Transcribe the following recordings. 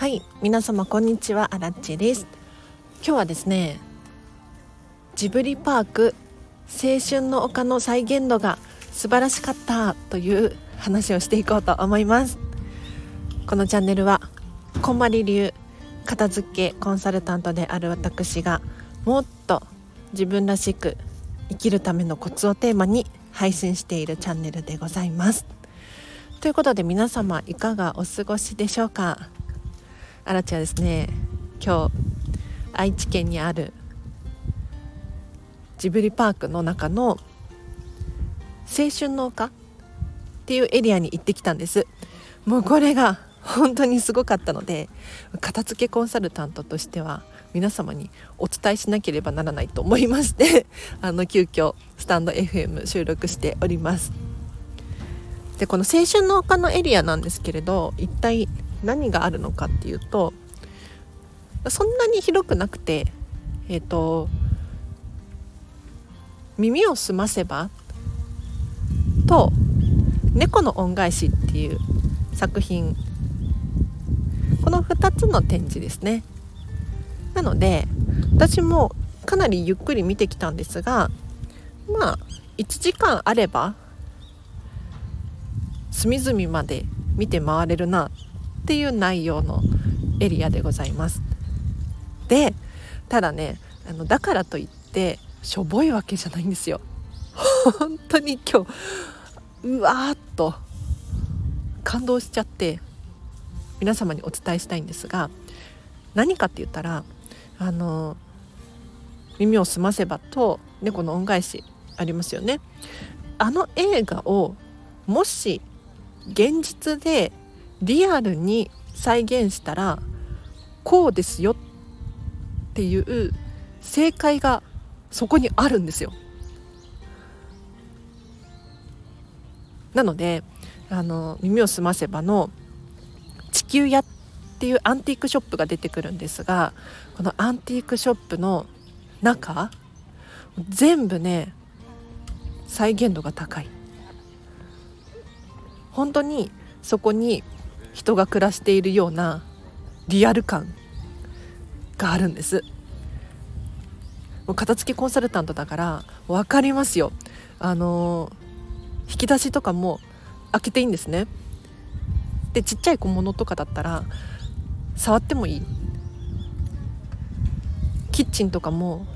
はい皆様こんにちは。アラッチです。今日はですねジブリパーク青春の丘の再現度が素晴らしかったという話をしていこうと思います。このチャンネルはこんまり流片付けコンサルタントである私がもっと自分らしく生きるためのコツをテーマに配信しているチャンネルでございます。ということで皆様いかがお過ごしでしょうか？あらちはですね今日愛知県にあるジブリパークの中の青春の丘っていうエリアに行ってきたんです。もうこれが本当にすごかったので片付けコンサルタントとしては皆様にお伝えしなければならないと思いまして あの急遽スタンド FM 収録しております。でこの青春の丘のエリアなんですけれど一体何があるのかっていうとそんなに広くなくてえっ、ー、と耳をすませばと猫の恩返しっていう作品。この2つの展示ですね。なので私もかなりゆっくり見てきたんですがまあ1時間あれば隅々まで見て回れるな。っていう内容のエリアでございます。でただねあのだからといってしょぼいわけじゃないんですよ。本当に今日うわーっと感動しちゃって皆様にお伝えしたいんですが何かって言ったらあの耳をすませばと猫の恩返しありますよね。あの映画をもし現実でリアルに再現したらこうですよっていう正解がそこにあるんですよ。なのであの耳をすませばの地球屋っていうアンティークショップが出てくるんですがこのアンティークショップの中全部ね再現度が高い本当にそこに人が暮らしているようなリアル感があるんです。もう片付けコンサルタントだから分かりますよ。あの引き出しとかも開けていいんですね。でちっちゃい小物とかだったら触ってもいい。キッチンとかも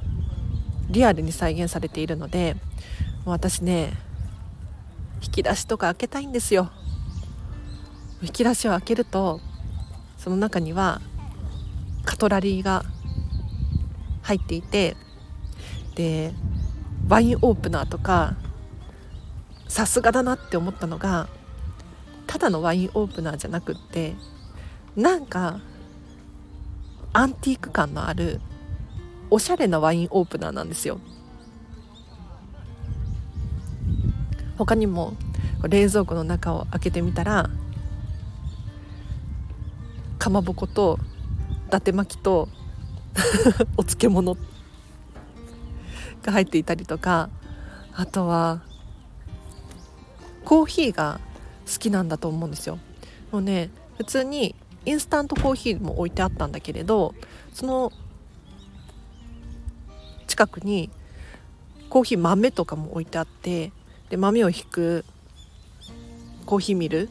リアルに再現されているので私ね引き出しとか開けたいんですよ。引き出しを開けるとその中にはカトラリーが入っていてでワインオープナーとかさすがだなって思ったのがただのワインオープナーじゃなくってなんかアンティーク感のあるおしゃれなワインオープナーなんですよ。他にも冷蔵庫の中を開けてみたらかまぼこと伊達巻きと お漬物が入っていたりとかあとはコーヒーが好きなんだと思うんですよ。もうね普通にインスタントコーヒーも置いてあったんだけれどその近くにコーヒー豆とかも置いてあってで豆をひくコーヒーミル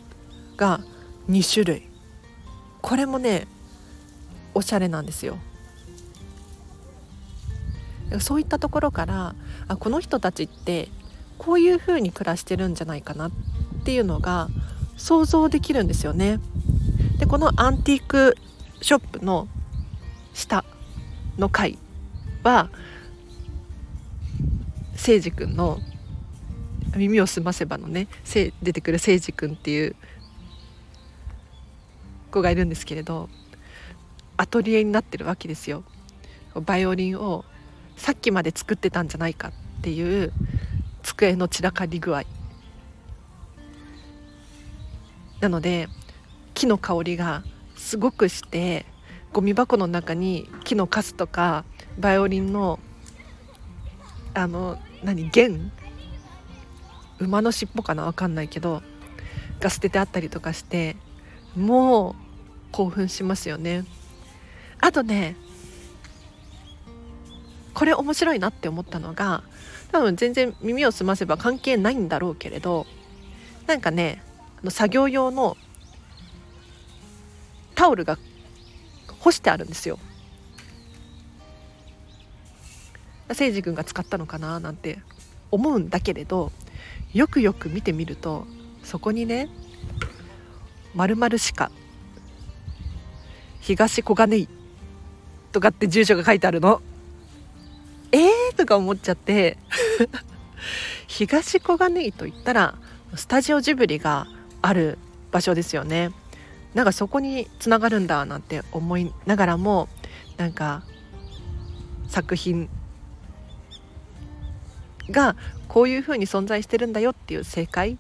が2種類これもねおしゃれなんですよそういったところからあこの人たちってこういう風に暮らしてるんじゃないかなっていうのが想像できるんですよね。でこのアンティークショップの下の階は誠司君の耳をすませばのね出てくる誠司君っていう子がいるんですけれどアトリエになってるわけですよ。バイオリンをさっきまで作ってたんじゃないかっていう机の散らかり具合。なので木の香りがすごくしてゴミ箱の中に木のカスとかバイオリンのあの何弦？馬の尻尾かな？分かんないけどが捨ててあったりとかしてもう興奮しますよね。あとねこれ面白いなって思ったのが多分全然耳を澄ませば関係ないんだろうけれどなんかねあの作業用のタオルが干してあるんですよ。誠司君が使ったのかななんて思うんだけれどよくよく見てみるとそこにね「まる鹿東小金井」とかって住所が書いてあるの。えー？とか思っちゃって 東小金井といったらスタジオジブリがある場所ですよね。なんかそこにつながるんだなんて思いながらもなんか作品がこういうふうに存在してるんだよっていう正解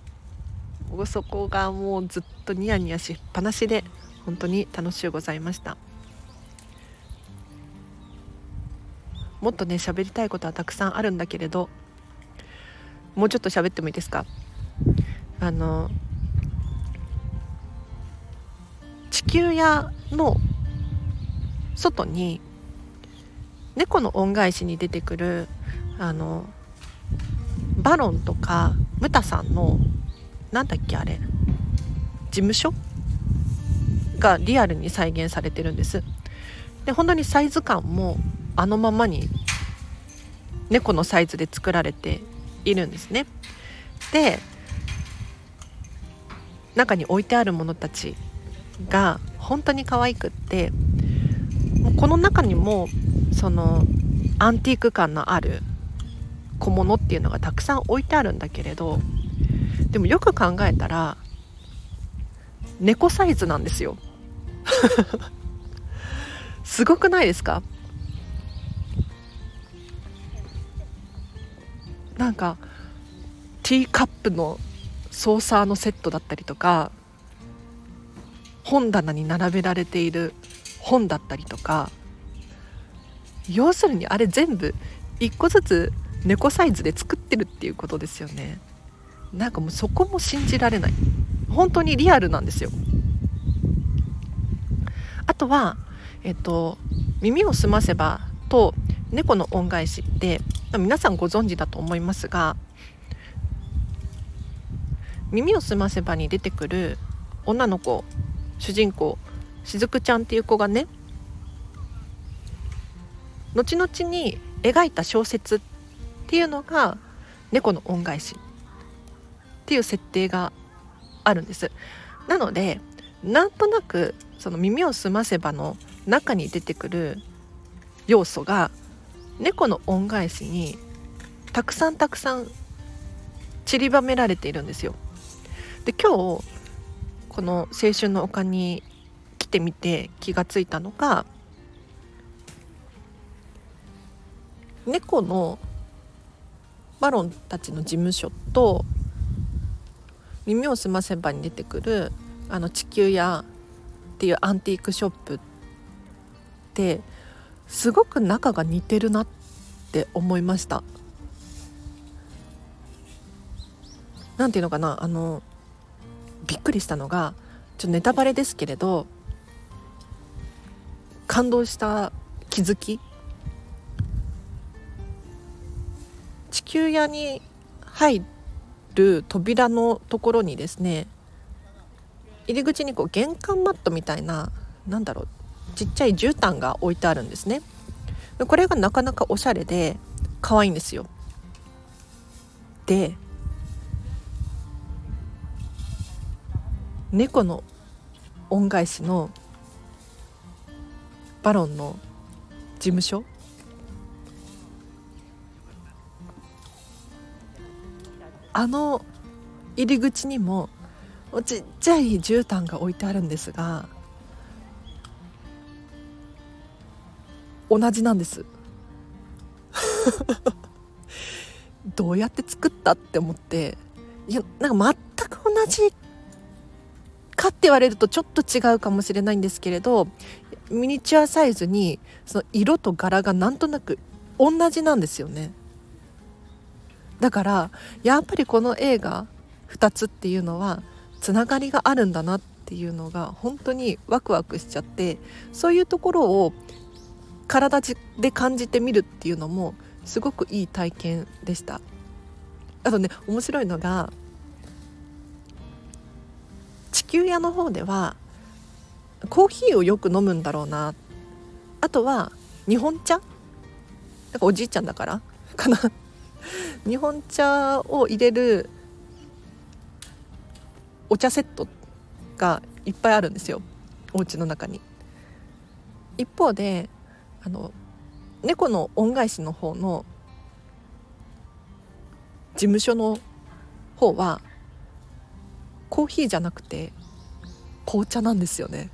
そこがもうずっとニヤニヤしっぱなしで本当に楽しゅうございました。もっとね喋りたいことはたくさんあるんだけれどもうちょっと喋ってもいいですか？あの地球屋の外に猫の恩返しに出てくるあのバロンとかムタさんのなんだっけあれ事務所？がリアルに再現されてるんです。で本当にサイズ感もあのままに猫のサイズで作られているんですね。で中に置いてあるものたちが本当に可愛くってこの中にもそのアンティーク感のある小物っていうのがたくさん置いてあるんだけれどでもよく考えたら猫サイズなんですよ。すごくないですか？なんかティーカップのソーサーのセットだったりとか本棚に並べられている本だったりとか要するにあれ全部1個ずつ猫サイズで作ってるっていうことですよね。なんかもうそこも信じられない。本当にリアルなんですよ。あとはえっと耳をすませばと猫の恩返しって皆さんご存知だと思いますが耳をすませばに出てくる女の子主人公しずくちゃんっていう子がね後々に描いた小説っていうのが猫の恩返しっていう設定があるんです。なのでなんとなくその耳をすませばの中に出てくる要素が猫の恩返しにたくさんたくさん散りばめられているんですよ。で今日この青春の丘に来てみて気がついたのが猫のバロンたちの事務所と耳をすませばに出てくるあの地球屋っていうアンティークショップってすごく仲が似てるなって思いました。なんていうのかなあのびっくりしたのがちょっとネタバレですけれど感動した気づき地球屋に入る扉のところにですね入り口にこう玄関マットみたいななんだろうちっちゃい絨毯が置いてあるんですね。これがなかなかおしゃれで可愛いんですよ。で猫の恩返しのバロンの事務所？あの入り口にもちっちゃい絨毯が置いてあるんですが同じなんです。どうやって作ったって思っていやなんか全く同じかって言われるとちょっと違うかもしれないんですけれどミニチュアサイズにその色と柄がなんとなく同じなんですよね。だからやっぱりこの映画2つっていうのはつながりがあるんだなっていうのが本当にワクワクしちゃってそういうところを体で感じてみるっていうのもすごくいい体験でした。あとね面白いのが地球屋の方ではコーヒーをよく飲むんだろうな。あとは日本茶？なんかおじいちゃんだから？かな。日本茶を入れるお茶セットがいっぱいあるんですよ。お家の中に。一方であの猫の恩返しの方の事務所の方はコーヒーじゃなくて紅茶なんですよね。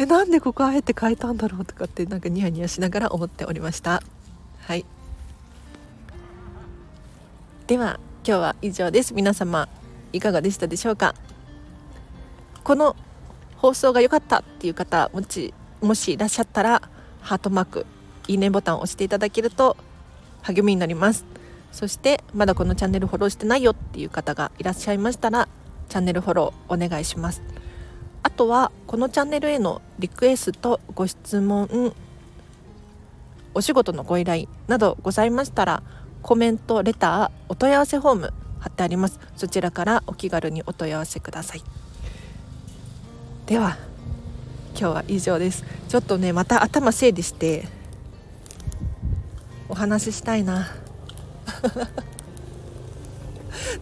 えなんでここあえて変えたんだろうとかってなんかニヤニヤしながら思っておりました。はい。では今日は以上です。皆様いかがでしたでしょうか？この放送が良かったっていう方もしもしいらっしゃったらハートマークいいねボタンを押していただけると励みになります。そしてまだこのチャンネルフォローしてないよっていう方がいらっしゃいましたらチャンネルフォローお願いします。あとはこのチャンネルへのリクエストご質問お仕事のご依頼などございましたらコメントレターお問い合わせフォーム貼ってあります。そちらからお気軽にお問い合わせください。では今日は以上です。ちょっとねまた頭整理してお話ししたいな。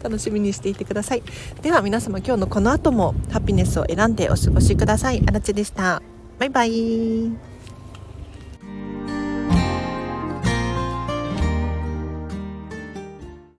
楽しみにしていてください。では皆様今日のこの後もハピネスを選んでお過ごしください。あらちでした。バイバイ。